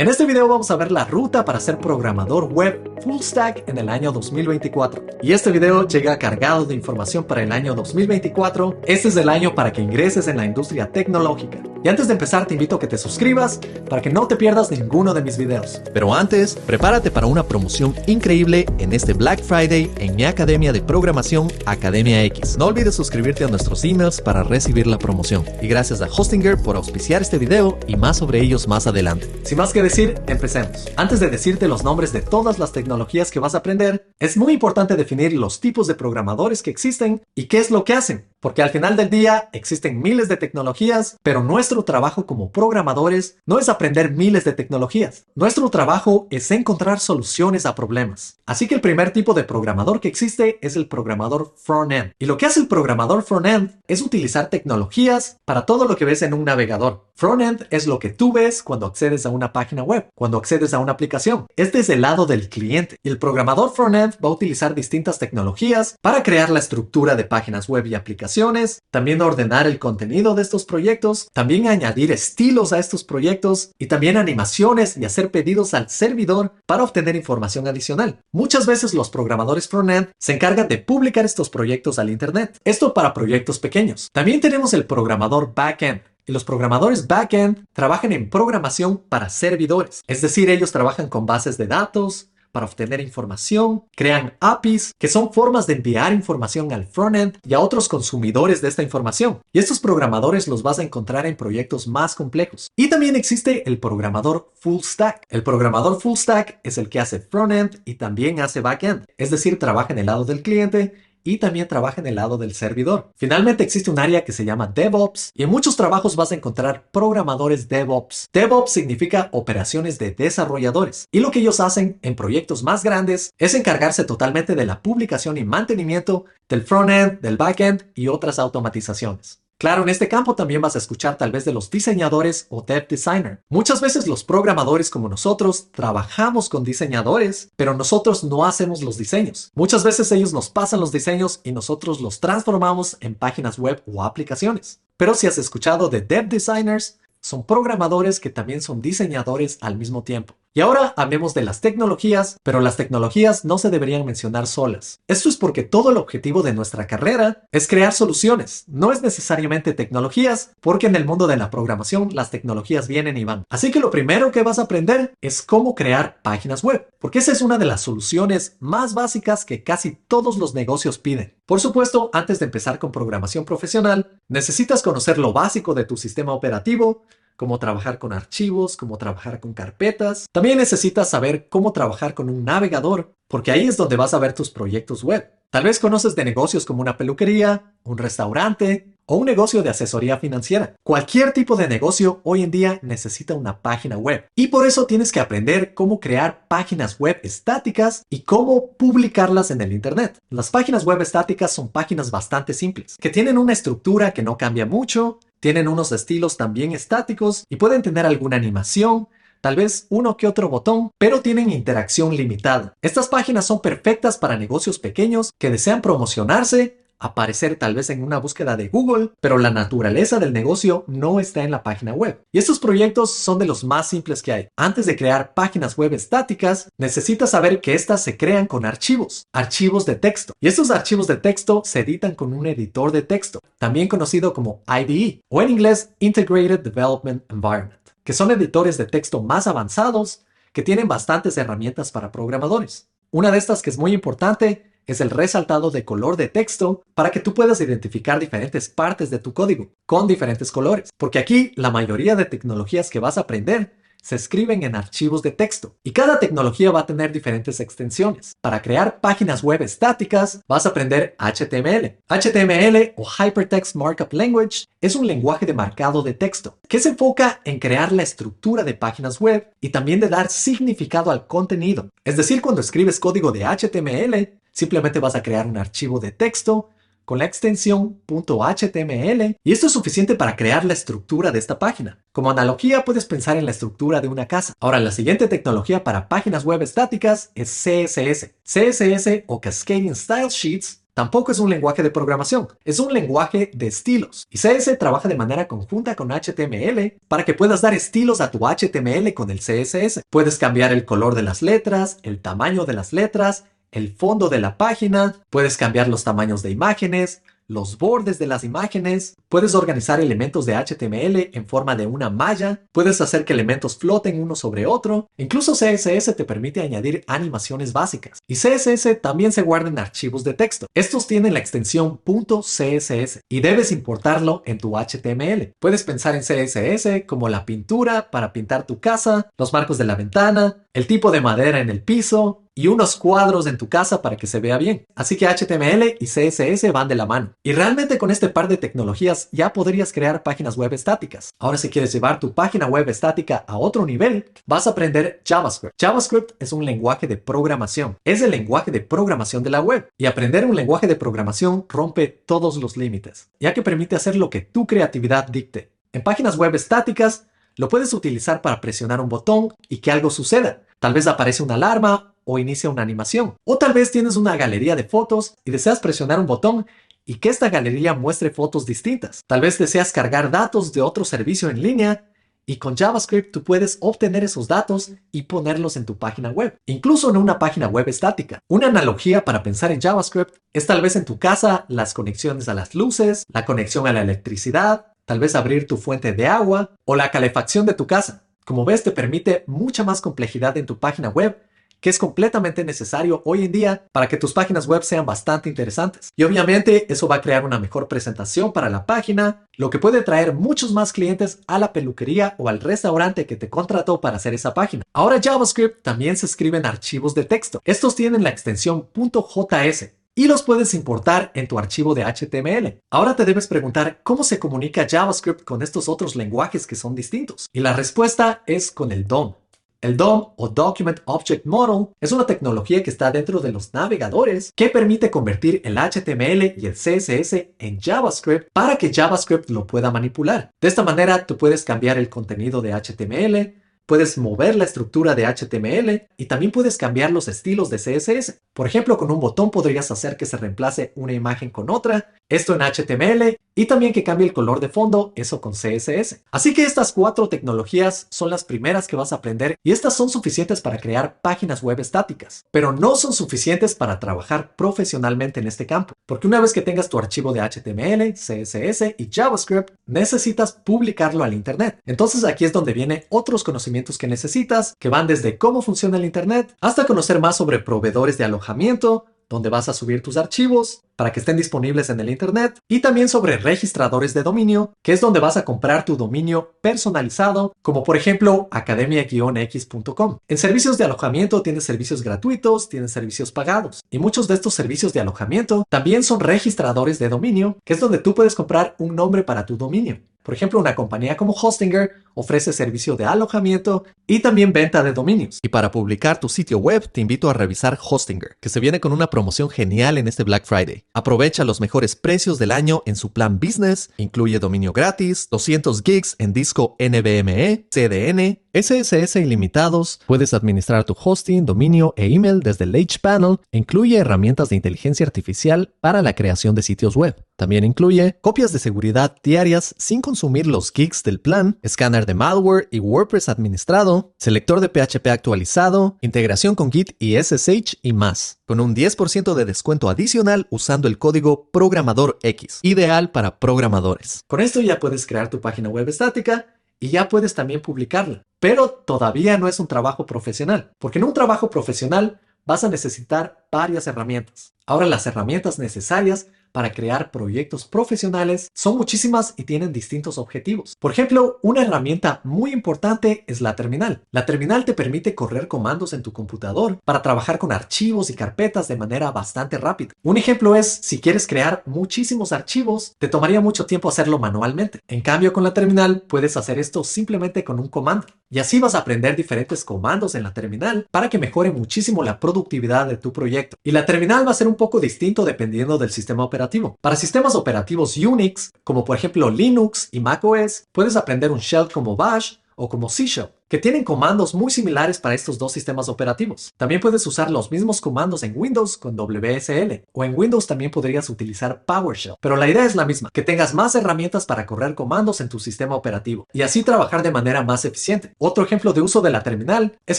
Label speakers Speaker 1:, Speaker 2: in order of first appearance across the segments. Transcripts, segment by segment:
Speaker 1: En este video vamos a ver la ruta para ser programador web full stack en el año 2024. Y este video llega cargado de información para el año 2024. Este es el año para que ingreses en la industria tecnológica. Y antes de empezar te invito a que te suscribas para que no te pierdas ninguno de mis videos. Pero antes, prepárate para una promoción increíble en este Black Friday en mi academia de programación Academia X. No olvides suscribirte a nuestros emails para recibir la promoción. Y gracias a Hostinger por auspiciar este video y más sobre ellos más adelante. Sin más que decir, empecemos. Antes de decirte los nombres de todas las tecnologías que vas a aprender, es muy importante definir los tipos de programadores que existen y qué es lo que hacen. Porque al final del día existen miles de tecnologías, pero nuestro trabajo como programadores no es aprender miles de tecnologías. Nuestro trabajo es encontrar soluciones a problemas. Así que el primer tipo de programador que existe es el programador front-end. Y lo que hace el programador front-end es utilizar tecnologías para todo lo que ves en un navegador. Front-end es lo que tú ves cuando accedes a una página web, cuando accedes a una aplicación. Este es el lado del cliente. El programador front-end va a utilizar distintas tecnologías para crear la estructura de páginas web y aplicaciones también ordenar el contenido de estos proyectos, también añadir estilos a estos proyectos y también animaciones y hacer pedidos al servidor para obtener información adicional. Muchas veces los programadores frontend se encargan de publicar estos proyectos al Internet. Esto para proyectos pequeños. También tenemos el programador backend. Los programadores backend trabajan en programación para servidores, es decir, ellos trabajan con bases de datos, para obtener información, crean APIs, que son formas de enviar información al frontend y a otros consumidores de esta información. Y estos programadores los vas a encontrar en proyectos más complejos. Y también existe el programador full stack. El programador full stack es el que hace frontend y también hace backend, es decir, trabaja en el lado del cliente y también trabaja en el lado del servidor. Finalmente existe un área que se llama DevOps y en muchos trabajos vas a encontrar programadores DevOps. DevOps significa operaciones de desarrolladores y lo que ellos hacen en proyectos más grandes es encargarse totalmente de la publicación y mantenimiento del frontend, del backend y otras automatizaciones. Claro, en este campo también vas a escuchar tal vez de los diseñadores o dev designer. Muchas veces los programadores como nosotros trabajamos con diseñadores, pero nosotros no hacemos los diseños. Muchas veces ellos nos pasan los diseños y nosotros los transformamos en páginas web o aplicaciones. Pero si has escuchado de dev designers, son programadores que también son diseñadores al mismo tiempo. Y ahora hablemos de las tecnologías, pero las tecnologías no se deberían mencionar solas. Esto es porque todo el objetivo de nuestra carrera es crear soluciones, no es necesariamente tecnologías, porque en el mundo de la programación las tecnologías vienen y van. Así que lo primero que vas a aprender es cómo crear páginas web, porque esa es una de las soluciones más básicas que casi todos los negocios piden. Por supuesto, antes de empezar con programación profesional, necesitas conocer lo básico de tu sistema operativo, cómo trabajar con archivos, cómo trabajar con carpetas. También necesitas saber cómo trabajar con un navegador, porque ahí es donde vas a ver tus proyectos web. Tal vez conoces de negocios como una peluquería, un restaurante o un negocio de asesoría financiera. Cualquier tipo de negocio hoy en día necesita una página web y por eso tienes que aprender cómo crear páginas web estáticas y cómo publicarlas en el Internet. Las páginas web estáticas son páginas bastante simples, que tienen una estructura que no cambia mucho, tienen unos estilos también estáticos y pueden tener alguna animación, tal vez uno que otro botón, pero tienen interacción limitada. Estas páginas son perfectas para negocios pequeños que desean promocionarse aparecer tal vez en una búsqueda de Google, pero la naturaleza del negocio no está en la página web. Y estos proyectos son de los más simples que hay. Antes de crear páginas web estáticas, necesitas saber que estas se crean con archivos, archivos de texto. Y estos archivos de texto se editan con un editor de texto, también conocido como IDE, o en inglés Integrated Development Environment, que son editores de texto más avanzados que tienen bastantes herramientas para programadores. Una de estas que es muy importante es el resaltado de color de texto para que tú puedas identificar diferentes partes de tu código con diferentes colores. Porque aquí la mayoría de tecnologías que vas a aprender se escriben en archivos de texto y cada tecnología va a tener diferentes extensiones. Para crear páginas web estáticas vas a aprender HTML. HTML o Hypertext Markup Language es un lenguaje de marcado de texto que se enfoca en crear la estructura de páginas web y también de dar significado al contenido. Es decir, cuando escribes código de HTML, Simplemente vas a crear un archivo de texto con la extensión .html y esto es suficiente para crear la estructura de esta página. Como analogía puedes pensar en la estructura de una casa. Ahora la siguiente tecnología para páginas web estáticas es CSS. CSS o Cascading Style Sheets Tampoco es un lenguaje de programación, es un lenguaje de estilos. Y CS trabaja de manera conjunta con HTML para que puedas dar estilos a tu HTML con el CSS. Puedes cambiar el color de las letras, el tamaño de las letras, el fondo de la página, puedes cambiar los tamaños de imágenes, los bordes de las imágenes, puedes organizar elementos de HTML en forma de una malla, puedes hacer que elementos floten uno sobre otro, incluso CSS te permite añadir animaciones básicas. Y CSS también se guarda en archivos de texto. Estos tienen la extensión .css y debes importarlo en tu HTML. Puedes pensar en CSS como la pintura para pintar tu casa, los marcos de la ventana, el tipo de madera en el piso, y unos cuadros en tu casa para que se vea bien. Así que HTML y CSS van de la mano. Y realmente con este par de tecnologías ya podrías crear páginas web estáticas. Ahora si quieres llevar tu página web estática a otro nivel, vas a aprender JavaScript. JavaScript es un lenguaje de programación. Es el lenguaje de programación de la web. Y aprender un lenguaje de programación rompe todos los límites, ya que permite hacer lo que tu creatividad dicte. En páginas web estáticas, lo puedes utilizar para presionar un botón y que algo suceda. Tal vez aparece una alarma o inicia una animación. O tal vez tienes una galería de fotos y deseas presionar un botón y que esta galería muestre fotos distintas. Tal vez deseas cargar datos de otro servicio en línea y con JavaScript tú puedes obtener esos datos y ponerlos en tu página web, incluso en una página web estática. Una analogía para pensar en JavaScript es tal vez en tu casa las conexiones a las luces, la conexión a la electricidad, tal vez abrir tu fuente de agua o la calefacción de tu casa. Como ves, te permite mucha más complejidad en tu página web que es completamente necesario hoy en día para que tus páginas web sean bastante interesantes. Y obviamente eso va a crear una mejor presentación para la página, lo que puede traer muchos más clientes a la peluquería o al restaurante que te contrató para hacer esa página. Ahora JavaScript también se escribe en archivos de texto. Estos tienen la extensión .js y los puedes importar en tu archivo de HTML. Ahora te debes preguntar cómo se comunica JavaScript con estos otros lenguajes que son distintos. Y la respuesta es con el DOM. El DOM o Document Object Model es una tecnología que está dentro de los navegadores que permite convertir el HTML y el CSS en JavaScript para que JavaScript lo pueda manipular. De esta manera tú puedes cambiar el contenido de HTML, puedes mover la estructura de HTML y también puedes cambiar los estilos de CSS. Por ejemplo, con un botón podrías hacer que se reemplace una imagen con otra, esto en HTML, y también que cambie el color de fondo, eso con CSS. Así que estas cuatro tecnologías son las primeras que vas a aprender y estas son suficientes para crear páginas web estáticas, pero no son suficientes para trabajar profesionalmente en este campo, porque una vez que tengas tu archivo de HTML, CSS y JavaScript, necesitas publicarlo al Internet. Entonces aquí es donde vienen otros conocimientos que necesitas, que van desde cómo funciona el Internet hasta conocer más sobre proveedores de alojamiento, donde vas a subir tus archivos para que estén disponibles en el Internet y también sobre registradores de dominio, que es donde vas a comprar tu dominio personalizado, como por ejemplo academia-x.com. En servicios de alojamiento tienes servicios gratuitos, tienes servicios pagados y muchos de estos servicios de alojamiento también son registradores de dominio, que es donde tú puedes comprar un nombre para tu dominio. Por ejemplo, una compañía como Hostinger ofrece servicio de alojamiento y también venta de dominios. Y para publicar tu sitio web, te invito a revisar Hostinger, que se viene con una promoción genial en este Black Friday. Aprovecha los mejores precios del año en su plan business, incluye dominio gratis, 200 gigs en disco NVMe, CDN, SSS ilimitados, puedes administrar tu hosting, dominio e email desde el Panel, incluye herramientas de inteligencia artificial para la creación de sitios web. También incluye copias de seguridad diarias sin consumir los gigs del plan, escáner de malware y WordPress administrado, selector de PHP actualizado, integración con Git y SSH y más, con un 10% de descuento adicional usando el código Programador X, ideal para programadores. Con esto ya puedes crear tu página web estática y ya puedes también publicarla. Pero todavía no es un trabajo profesional, porque en un trabajo profesional vas a necesitar varias herramientas. Ahora las herramientas necesarias para crear proyectos profesionales son muchísimas y tienen distintos objetivos. Por ejemplo, una herramienta muy importante es la terminal. La terminal te permite correr comandos en tu computador para trabajar con archivos y carpetas de manera bastante rápida. Un ejemplo es, si quieres crear muchísimos archivos, te tomaría mucho tiempo hacerlo manualmente. En cambio, con la terminal puedes hacer esto simplemente con un comando. Y así vas a aprender diferentes comandos en la terminal para que mejore muchísimo la productividad de tu proyecto. Y la terminal va a ser un poco distinto dependiendo del sistema operativo. Para sistemas operativos Unix, como por ejemplo Linux y macOS, puedes aprender un shell como Bash o como C Shell. Que tienen comandos muy similares para estos dos sistemas operativos. También puedes usar los mismos comandos en Windows con WSL o en Windows también podrías utilizar PowerShell. Pero la idea es la misma, que tengas más herramientas para correr comandos en tu sistema operativo y así trabajar de manera más eficiente. Otro ejemplo de uso de la terminal es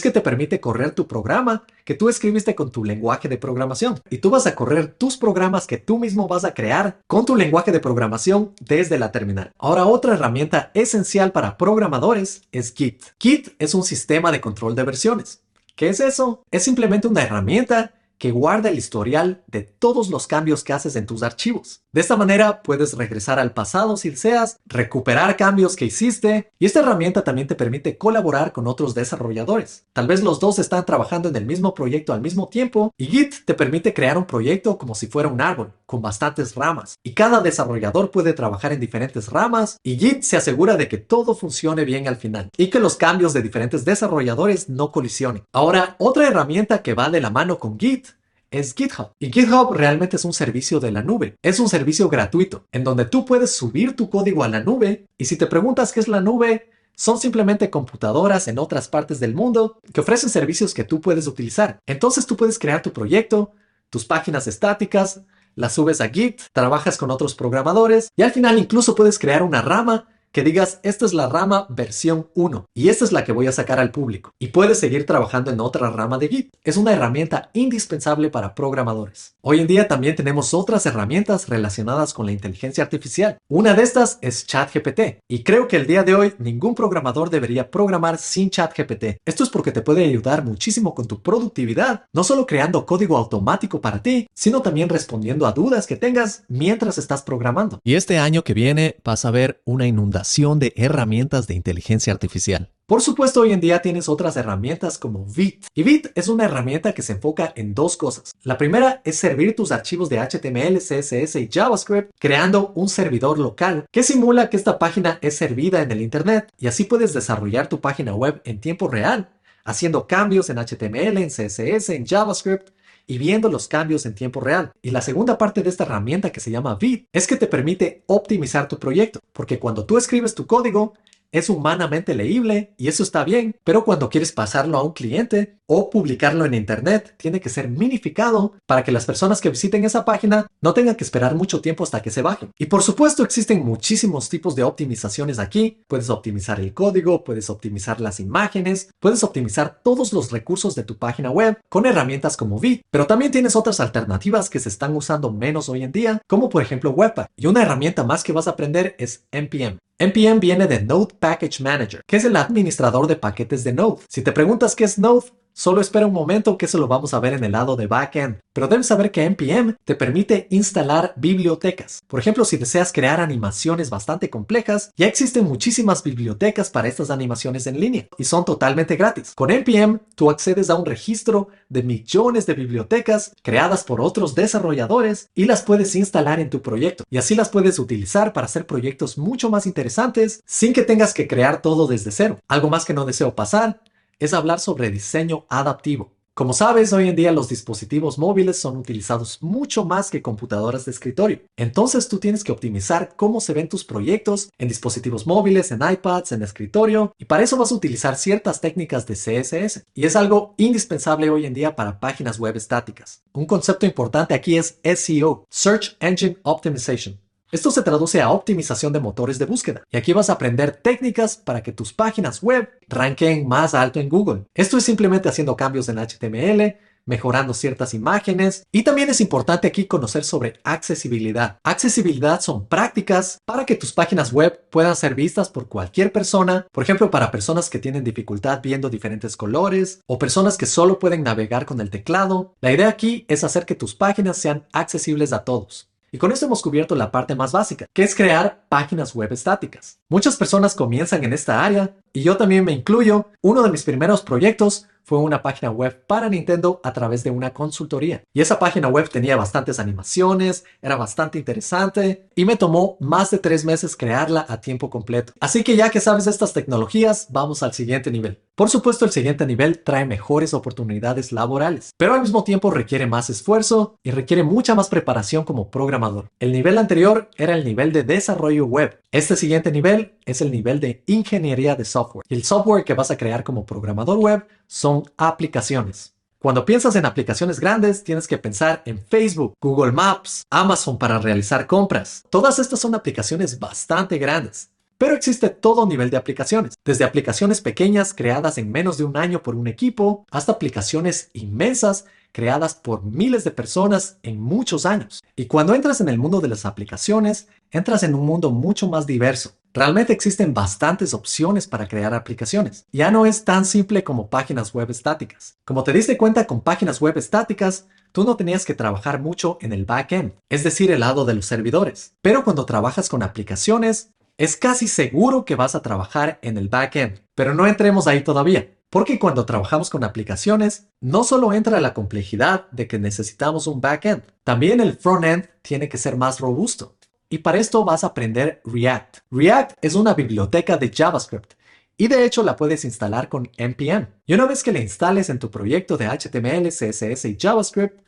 Speaker 1: que te permite correr tu programa que tú escribiste con tu lenguaje de programación y tú vas a correr tus programas que tú mismo vas a crear con tu lenguaje de programación desde la terminal. Ahora otra herramienta esencial para programadores es Git. Es un sistema de control de versiones. ¿Qué es eso? Es simplemente una herramienta que guarda el historial de todos los cambios que haces en tus archivos. De esta manera puedes regresar al pasado si deseas, recuperar cambios que hiciste y esta herramienta también te permite colaborar con otros desarrolladores. Tal vez los dos están trabajando en el mismo proyecto al mismo tiempo y Git te permite crear un proyecto como si fuera un árbol, con bastantes ramas. Y cada desarrollador puede trabajar en diferentes ramas y Git se asegura de que todo funcione bien al final y que los cambios de diferentes desarrolladores no colisionen. Ahora, otra herramienta que va de la mano con Git es GitHub. Y GitHub realmente es un servicio de la nube. Es un servicio gratuito en donde tú puedes subir tu código a la nube y si te preguntas qué es la nube, son simplemente computadoras en otras partes del mundo que ofrecen servicios que tú puedes utilizar. Entonces tú puedes crear tu proyecto, tus páginas estáticas, las subes a Git, trabajas con otros programadores y al final incluso puedes crear una rama que digas, esta es la rama versión 1 y esta es la que voy a sacar al público. Y puedes seguir trabajando en otra rama de Git. Es una herramienta indispensable para programadores. Hoy en día también tenemos otras herramientas relacionadas con la inteligencia artificial. Una de estas es ChatGPT. Y creo que el día de hoy ningún programador debería programar sin ChatGPT. Esto es porque te puede ayudar muchísimo con tu productividad, no solo creando código automático para ti, sino también respondiendo a dudas que tengas mientras estás programando.
Speaker 2: Y este año que viene vas a ver una inundación de herramientas de inteligencia artificial.
Speaker 1: Por supuesto, hoy en día tienes otras herramientas como Vite. Y Vite es una herramienta que se enfoca en dos cosas. La primera es servir tus archivos de HTML, CSS y JavaScript creando un servidor local que simula que esta página es servida en el Internet y así puedes desarrollar tu página web en tiempo real, haciendo cambios en HTML, en CSS, en JavaScript y viendo los cambios en tiempo real. Y la segunda parte de esta herramienta que se llama Vid es que te permite optimizar tu proyecto, porque cuando tú escribes tu código, es humanamente leíble y eso está bien, pero cuando quieres pasarlo a un cliente o publicarlo en internet, tiene que ser minificado para que las personas que visiten esa página no tengan que esperar mucho tiempo hasta que se bajen. Y por supuesto existen muchísimos tipos de optimizaciones aquí. Puedes optimizar el código, puedes optimizar las imágenes, puedes optimizar todos los recursos de tu página web con herramientas como Vite, pero también tienes otras alternativas que se están usando menos hoy en día, como por ejemplo Webpack. Y una herramienta más que vas a aprender es NPM. NPM viene de Node Package Manager, que es el administrador de paquetes de Node. Si te preguntas qué es Node, Solo espera un momento que eso lo vamos a ver en el lado de backend, pero debes saber que NPM te permite instalar bibliotecas. Por ejemplo, si deseas crear animaciones bastante complejas, ya existen muchísimas bibliotecas para estas animaciones en línea y son totalmente gratis. Con NPM tú accedes a un registro de millones de bibliotecas creadas por otros desarrolladores y las puedes instalar en tu proyecto y así las puedes utilizar para hacer proyectos mucho más interesantes sin que tengas que crear todo desde cero. Algo más que no deseo pasar es hablar sobre diseño adaptivo. Como sabes, hoy en día los dispositivos móviles son utilizados mucho más que computadoras de escritorio. Entonces tú tienes que optimizar cómo se ven tus proyectos en dispositivos móviles, en iPads, en escritorio, y para eso vas a utilizar ciertas técnicas de CSS. Y es algo indispensable hoy en día para páginas web estáticas. Un concepto importante aquí es SEO, Search Engine Optimization. Esto se traduce a optimización de motores de búsqueda. Y aquí vas a aprender técnicas para que tus páginas web ranken más alto en Google. Esto es simplemente haciendo cambios en HTML, mejorando ciertas imágenes. Y también es importante aquí conocer sobre accesibilidad. Accesibilidad son prácticas para que tus páginas web puedan ser vistas por cualquier persona, por ejemplo para personas que tienen dificultad viendo diferentes colores o personas que solo pueden navegar con el teclado. La idea aquí es hacer que tus páginas sean accesibles a todos. Y con esto hemos cubierto la parte más básica, que es crear páginas web estáticas. Muchas personas comienzan en esta área, y yo también me incluyo. Uno de mis primeros proyectos fue una página web para Nintendo a través de una consultoría. Y esa página web tenía bastantes animaciones, era bastante interesante y me tomó más de tres meses crearla a tiempo completo. Así que ya que sabes estas tecnologías, vamos al siguiente nivel. Por supuesto, el siguiente nivel trae mejores oportunidades laborales, pero al mismo tiempo requiere más esfuerzo y requiere mucha más preparación como programador. El nivel anterior era el nivel de desarrollo web Este siguiente nivel es el nivel de ingeniería de software. El software que vas a crear como programador web son aplicaciones. Cuando piensas en aplicaciones grandes, tienes que pensar en Facebook, Google Maps, Amazon para realizar compras. Todas estas son aplicaciones bastante grandes. Pero existe todo nivel de aplicaciones, desde aplicaciones pequeñas creadas en menos de un año por un equipo, hasta aplicaciones inmensas creadas por miles de personas en muchos años. Y cuando entras en el mundo de las aplicaciones, entras en un mundo mucho más diverso. Realmente existen bastantes opciones para crear aplicaciones. Ya no es tan simple como páginas web estáticas. Como te diste cuenta con páginas web estáticas, tú no tenías que trabajar mucho en el backend, es decir, el lado de los servidores. Pero cuando trabajas con aplicaciones, es casi seguro que vas a trabajar en el backend, pero no entremos ahí todavía, porque cuando trabajamos con aplicaciones, no solo entra la complejidad de que necesitamos un backend, también el frontend tiene que ser más robusto. Y para esto vas a aprender React. React es una biblioteca de JavaScript y de hecho la puedes instalar con npm. Y una vez que la instales en tu proyecto de HTML, CSS y JavaScript,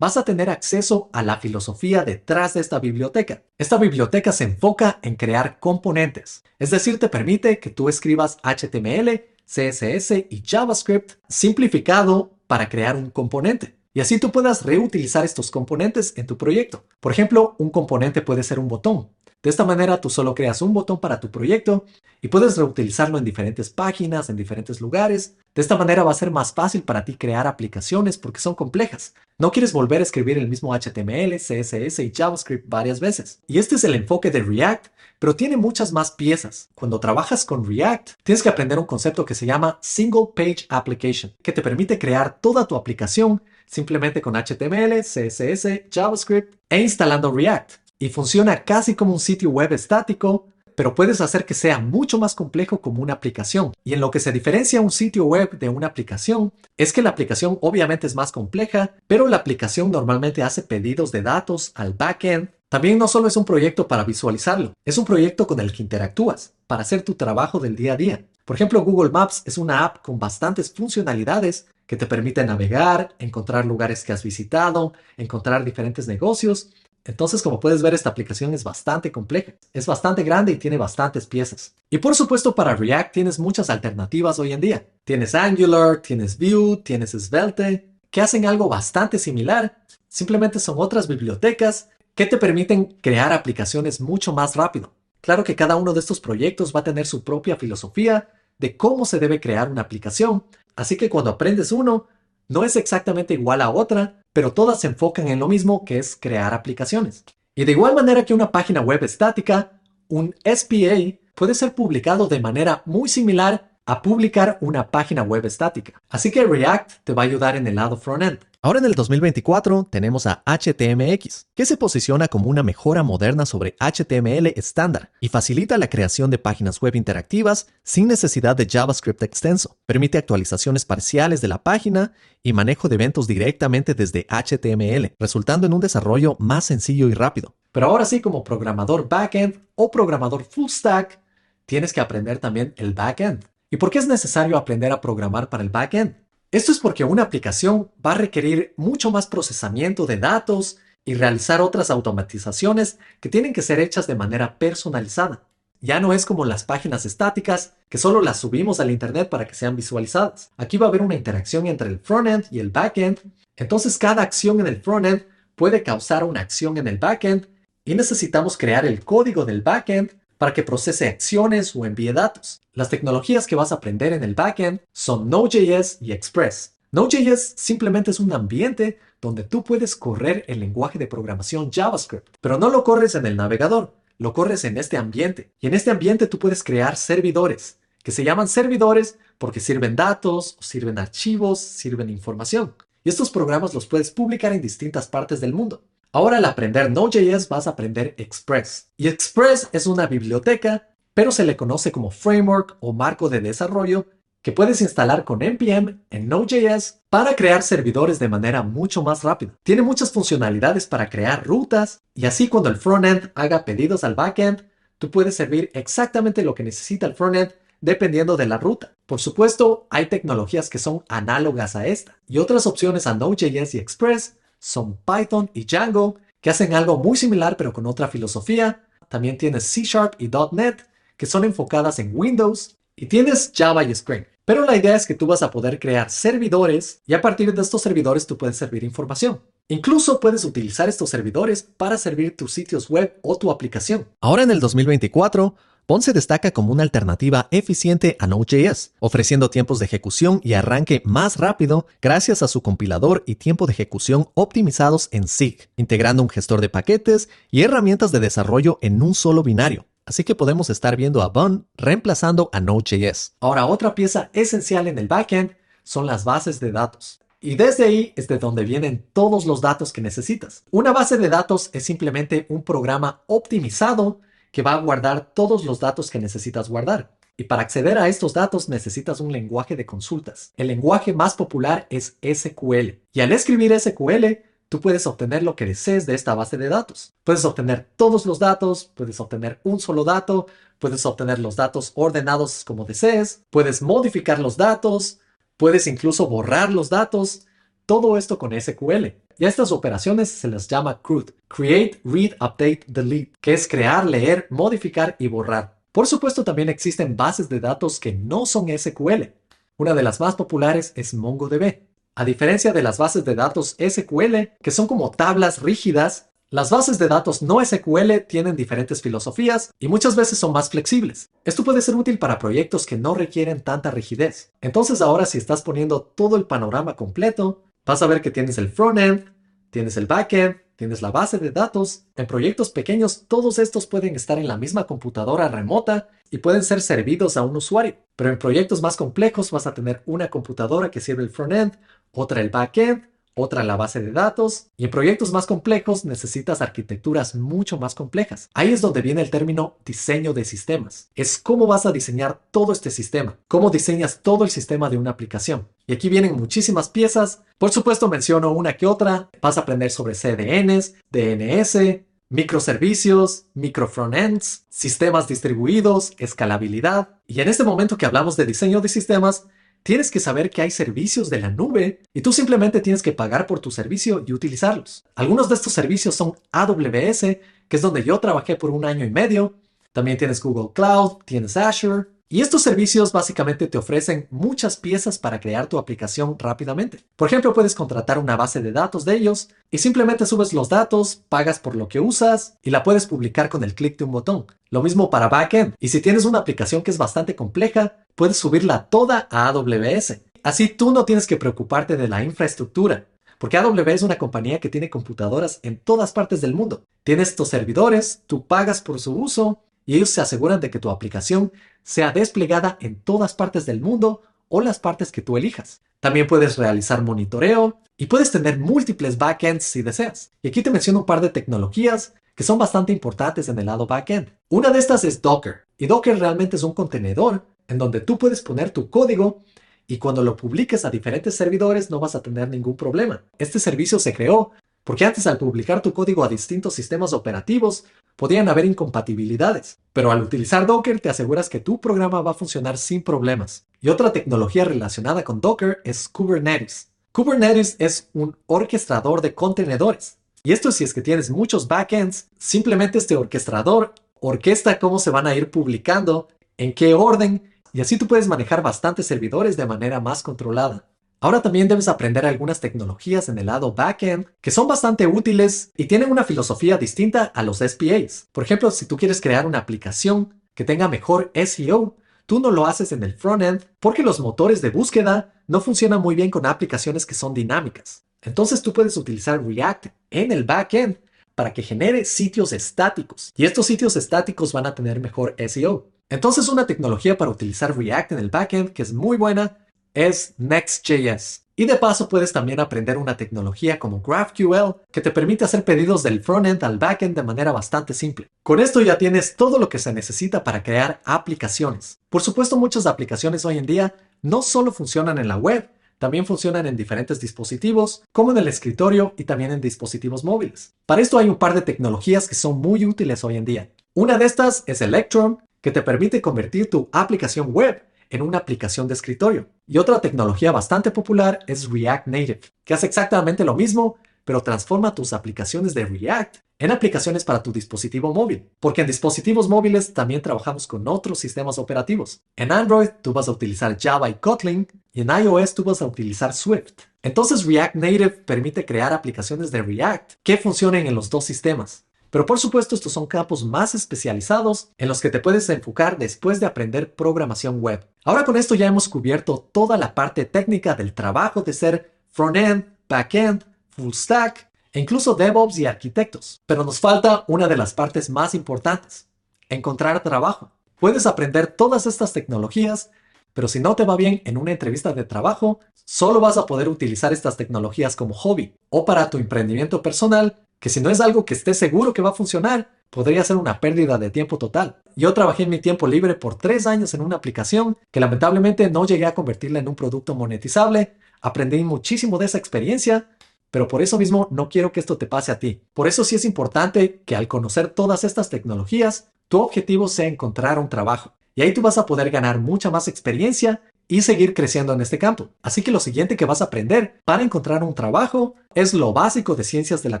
Speaker 1: vas a tener acceso a la filosofía detrás de esta biblioteca. Esta biblioteca se enfoca en crear componentes, es decir, te permite que tú escribas HTML, CSS y JavaScript simplificado para crear un componente. Y así tú puedas reutilizar estos componentes en tu proyecto. Por ejemplo, un componente puede ser un botón. De esta manera tú solo creas un botón para tu proyecto y puedes reutilizarlo en diferentes páginas, en diferentes lugares. De esta manera va a ser más fácil para ti crear aplicaciones porque son complejas. No quieres volver a escribir el mismo HTML, CSS y JavaScript varias veces. Y este es el enfoque de React, pero tiene muchas más piezas. Cuando trabajas con React, tienes que aprender un concepto que se llama Single Page Application, que te permite crear toda tu aplicación simplemente con HTML, CSS, JavaScript e instalando React y funciona casi como un sitio web estático, pero puedes hacer que sea mucho más complejo como una aplicación. Y en lo que se diferencia un sitio web de una aplicación es que la aplicación obviamente es más compleja, pero la aplicación normalmente hace pedidos de datos al backend. También no solo es un proyecto para visualizarlo, es un proyecto con el que interactúas para hacer tu trabajo del día a día. Por ejemplo, Google Maps es una app con bastantes funcionalidades que te permite navegar, encontrar lugares que has visitado, encontrar diferentes negocios entonces, como puedes ver, esta aplicación es bastante compleja, es bastante grande y tiene bastantes piezas. Y por supuesto, para React tienes muchas alternativas hoy en día. Tienes Angular, tienes Vue, tienes Svelte, que hacen algo bastante similar. Simplemente son otras bibliotecas que te permiten crear aplicaciones mucho más rápido. Claro que cada uno de estos proyectos va a tener su propia filosofía de cómo se debe crear una aplicación, así que cuando aprendes uno, no es exactamente igual a otra, pero todas se enfocan en lo mismo que es crear aplicaciones. Y de igual manera que una página web estática, un SPA puede ser publicado de manera muy similar a publicar una página web estática. Así que React te va a ayudar en el lado frontend.
Speaker 2: Ahora en el 2024 tenemos a HTMX, que se posiciona como una mejora moderna sobre HTML estándar y facilita la creación de páginas web interactivas sin necesidad de JavaScript extenso. Permite actualizaciones parciales de la página y manejo de eventos directamente desde HTML, resultando en un desarrollo más sencillo y rápido.
Speaker 1: Pero ahora sí, como programador backend o programador full stack, tienes que aprender también el backend. ¿Y por qué es necesario aprender a programar para el backend? Esto es porque una aplicación va a requerir mucho más procesamiento de datos y realizar otras automatizaciones que tienen que ser hechas de manera personalizada. Ya no es como las páginas estáticas que solo las subimos al internet para que sean visualizadas. Aquí va a haber una interacción entre el frontend y el backend. Entonces cada acción en el frontend puede causar una acción en el backend y necesitamos crear el código del backend para que procese acciones o envíe datos. Las tecnologías que vas a aprender en el backend son Node.js y Express. Node.js simplemente es un ambiente donde tú puedes correr el lenguaje de programación JavaScript, pero no lo corres en el navegador, lo corres en este ambiente. Y en este ambiente tú puedes crear servidores, que se llaman servidores porque sirven datos, sirven archivos, sirven información. Y estos programas los puedes publicar en distintas partes del mundo. Ahora al aprender Node.js vas a aprender Express. Y Express es una biblioteca, pero se le conoce como framework o marco de desarrollo que puedes instalar con npm en Node.js para crear servidores de manera mucho más rápida. Tiene muchas funcionalidades para crear rutas y así cuando el frontend haga pedidos al backend, tú puedes servir exactamente lo que necesita el frontend dependiendo de la ruta. Por supuesto, hay tecnologías que son análogas a esta y otras opciones a Node.js y Express son Python y Django, que hacen algo muy similar pero con otra filosofía. también tienes C Sharp y .NET, que son enfocadas en Windows, y tienes Java y Spring. Pero la idea es que tú vas a poder crear servidores y a partir de estos servidores tú puedes servir información. Incluso puedes utilizar estos servidores para servir tus sitios web o tu aplicación.
Speaker 2: Ahora en el 2024, Bond se destaca como una alternativa eficiente a Node.js, ofreciendo tiempos de ejecución y arranque más rápido gracias a su compilador y tiempo de ejecución optimizados en SIG, integrando un gestor de paquetes y herramientas de desarrollo en un solo binario. Así que podemos estar viendo a Bun reemplazando a Node.js.
Speaker 1: Ahora, otra pieza esencial en el backend son las bases de datos. Y desde ahí es de donde vienen todos los datos que necesitas. Una base de datos es simplemente un programa optimizado que va a guardar todos los datos que necesitas guardar. Y para acceder a estos datos necesitas un lenguaje de consultas. El lenguaje más popular es SQL. Y al escribir SQL, tú puedes obtener lo que desees de esta base de datos. Puedes obtener todos los datos, puedes obtener un solo dato, puedes obtener los datos ordenados como desees, puedes modificar los datos, puedes incluso borrar los datos, todo esto con SQL. Y a estas operaciones se les llama CRUD, Create, Read, Update, Delete, que es crear, leer, modificar y borrar. Por supuesto también existen bases de datos que no son SQL. Una de las más populares es MongoDB. A diferencia de las bases de datos SQL, que son como tablas rígidas, las bases de datos no SQL tienen diferentes filosofías y muchas veces son más flexibles. Esto puede ser útil para proyectos que no requieren tanta rigidez. Entonces ahora si estás poniendo todo el panorama completo, vas a ver que tienes el frontend, tienes el backend, tienes la base de datos. En proyectos pequeños todos estos pueden estar en la misma computadora remota y pueden ser servidos a un usuario. Pero en proyectos más complejos vas a tener una computadora que sirve el frontend, otra el backend, otra la base de datos, y en proyectos más complejos necesitas arquitecturas mucho más complejas. Ahí es donde viene el término diseño de sistemas. Es cómo vas a diseñar todo este sistema, cómo diseñas todo el sistema de una aplicación. Y aquí vienen muchísimas piezas. Por supuesto menciono una que otra. Vas a aprender sobre CDNs, DNS, microservicios, microfrontends, sistemas distribuidos, escalabilidad. Y en este momento que hablamos de diseño de sistemas, tienes que saber que hay servicios de la nube y tú simplemente tienes que pagar por tu servicio y utilizarlos. Algunos de estos servicios son AWS, que es donde yo trabajé por un año y medio. También tienes Google Cloud, tienes Azure. Y estos servicios básicamente te ofrecen muchas piezas para crear tu aplicación rápidamente. Por ejemplo, puedes contratar una base de datos de ellos y simplemente subes los datos, pagas por lo que usas y la puedes publicar con el clic de un botón. Lo mismo para backend. Y si tienes una aplicación que es bastante compleja, puedes subirla toda a AWS. Así tú no tienes que preocuparte de la infraestructura, porque AWS es una compañía que tiene computadoras en todas partes del mundo. Tienes tus servidores, tú pagas por su uso y ellos se aseguran de que tu aplicación sea desplegada en todas partes del mundo o las partes que tú elijas. También puedes realizar monitoreo y puedes tener múltiples backends si deseas. Y aquí te menciono un par de tecnologías que son bastante importantes en el lado backend. Una de estas es Docker. Y Docker realmente es un contenedor en donde tú puedes poner tu código y cuando lo publiques a diferentes servidores no vas a tener ningún problema. Este servicio se creó porque antes al publicar tu código a distintos sistemas operativos podían haber incompatibilidades, pero al utilizar Docker te aseguras que tu programa va a funcionar sin problemas. Y otra tecnología relacionada con Docker es Kubernetes. Kubernetes es un orquestador de contenedores. Y esto si es que tienes muchos backends, simplemente este orquestador orquesta cómo se van a ir publicando, en qué orden y así tú puedes manejar bastantes servidores de manera más controlada. Ahora también debes aprender algunas tecnologías en el lado backend que son bastante útiles y tienen una filosofía distinta a los SPAs. Por ejemplo, si tú quieres crear una aplicación que tenga mejor SEO, tú no lo haces en el frontend porque los motores de búsqueda no funcionan muy bien con aplicaciones que son dinámicas. Entonces tú puedes utilizar React en el backend para que genere sitios estáticos y estos sitios estáticos van a tener mejor SEO. Entonces una tecnología para utilizar React en el backend que es muy buena es Next.js. Y de paso puedes también aprender una tecnología como GraphQL que te permite hacer pedidos del frontend al backend de manera bastante simple. Con esto ya tienes todo lo que se necesita para crear aplicaciones. Por supuesto muchas aplicaciones hoy en día no solo funcionan en la web, también funcionan en diferentes dispositivos, como en el escritorio y también en dispositivos móviles. Para esto hay un par de tecnologías que son muy útiles hoy en día. Una de estas es Electron, que te permite convertir tu aplicación web en una aplicación de escritorio. Y otra tecnología bastante popular es React Native, que hace exactamente lo mismo, pero transforma tus aplicaciones de React en aplicaciones para tu dispositivo móvil, porque en dispositivos móviles también trabajamos con otros sistemas operativos. En Android tú vas a utilizar Java y Kotlin y en iOS tú vas a utilizar Swift. Entonces React Native permite crear aplicaciones de React que funcionen en los dos sistemas. Pero por supuesto estos son campos más especializados en los que te puedes enfocar después de aprender programación web. Ahora con esto ya hemos cubierto toda la parte técnica del trabajo de ser front-end, back-end, full stack e incluso DevOps y arquitectos. Pero nos falta una de las partes más importantes, encontrar trabajo. Puedes aprender todas estas tecnologías, pero si no te va bien en una entrevista de trabajo, solo vas a poder utilizar estas tecnologías como hobby o para tu emprendimiento personal, que si no es algo que estés seguro que va a funcionar, podría ser una pérdida de tiempo total. Yo trabajé en mi tiempo libre por tres años en una aplicación que lamentablemente no llegué a convertirla en un producto monetizable. Aprendí muchísimo de esa experiencia, pero por eso mismo no quiero que esto te pase a ti. Por eso sí es importante que al conocer todas estas tecnologías, tu objetivo sea encontrar un trabajo. Y ahí tú vas a poder ganar mucha más experiencia y seguir creciendo en este campo. Así que lo siguiente que vas a aprender para encontrar un trabajo es lo básico de ciencias de la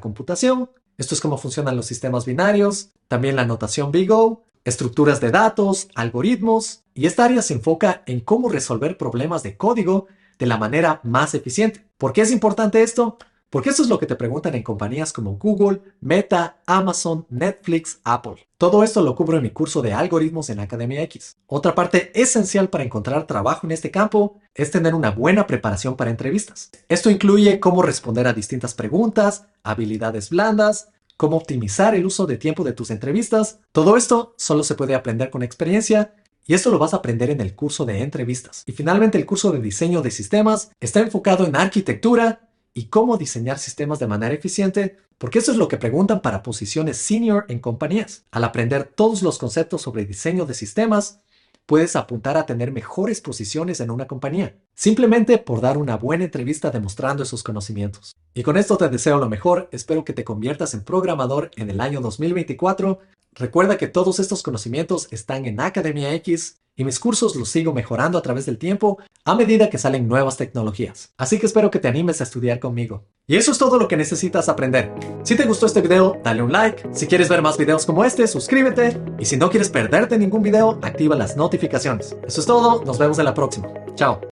Speaker 1: computación. Esto es cómo funcionan los sistemas binarios, también la notación BIGO, estructuras de datos, algoritmos, y esta área se enfoca en cómo resolver problemas de código de la manera más eficiente. ¿Por qué es importante esto? Porque eso es lo que te preguntan en compañías como Google, Meta, Amazon, Netflix, Apple. Todo esto lo cubro en mi curso de algoritmos en Academia X. Otra parte esencial para encontrar trabajo en este campo es tener una buena preparación para entrevistas. Esto incluye cómo responder a distintas preguntas, habilidades blandas, cómo optimizar el uso de tiempo de tus entrevistas. Todo esto solo se puede aprender con experiencia y esto lo vas a aprender en el curso de entrevistas. Y finalmente el curso de diseño de sistemas está enfocado en arquitectura, y cómo diseñar sistemas de manera eficiente, porque eso es lo que preguntan para posiciones senior en compañías. Al aprender todos los conceptos sobre diseño de sistemas, puedes apuntar a tener mejores posiciones en una compañía, simplemente por dar una buena entrevista demostrando esos conocimientos. Y con esto te deseo lo mejor, espero que te conviertas en programador en el año 2024. Recuerda que todos estos conocimientos están en Academia X y mis cursos los sigo mejorando a través del tiempo a medida que salen nuevas tecnologías. Así que espero que te animes a estudiar conmigo. Y eso es todo lo que necesitas aprender. Si te gustó este video, dale un like. Si quieres ver más videos como este, suscríbete. Y si no quieres perderte ningún video, activa las notificaciones. Eso es todo, nos vemos en la próxima. Chao.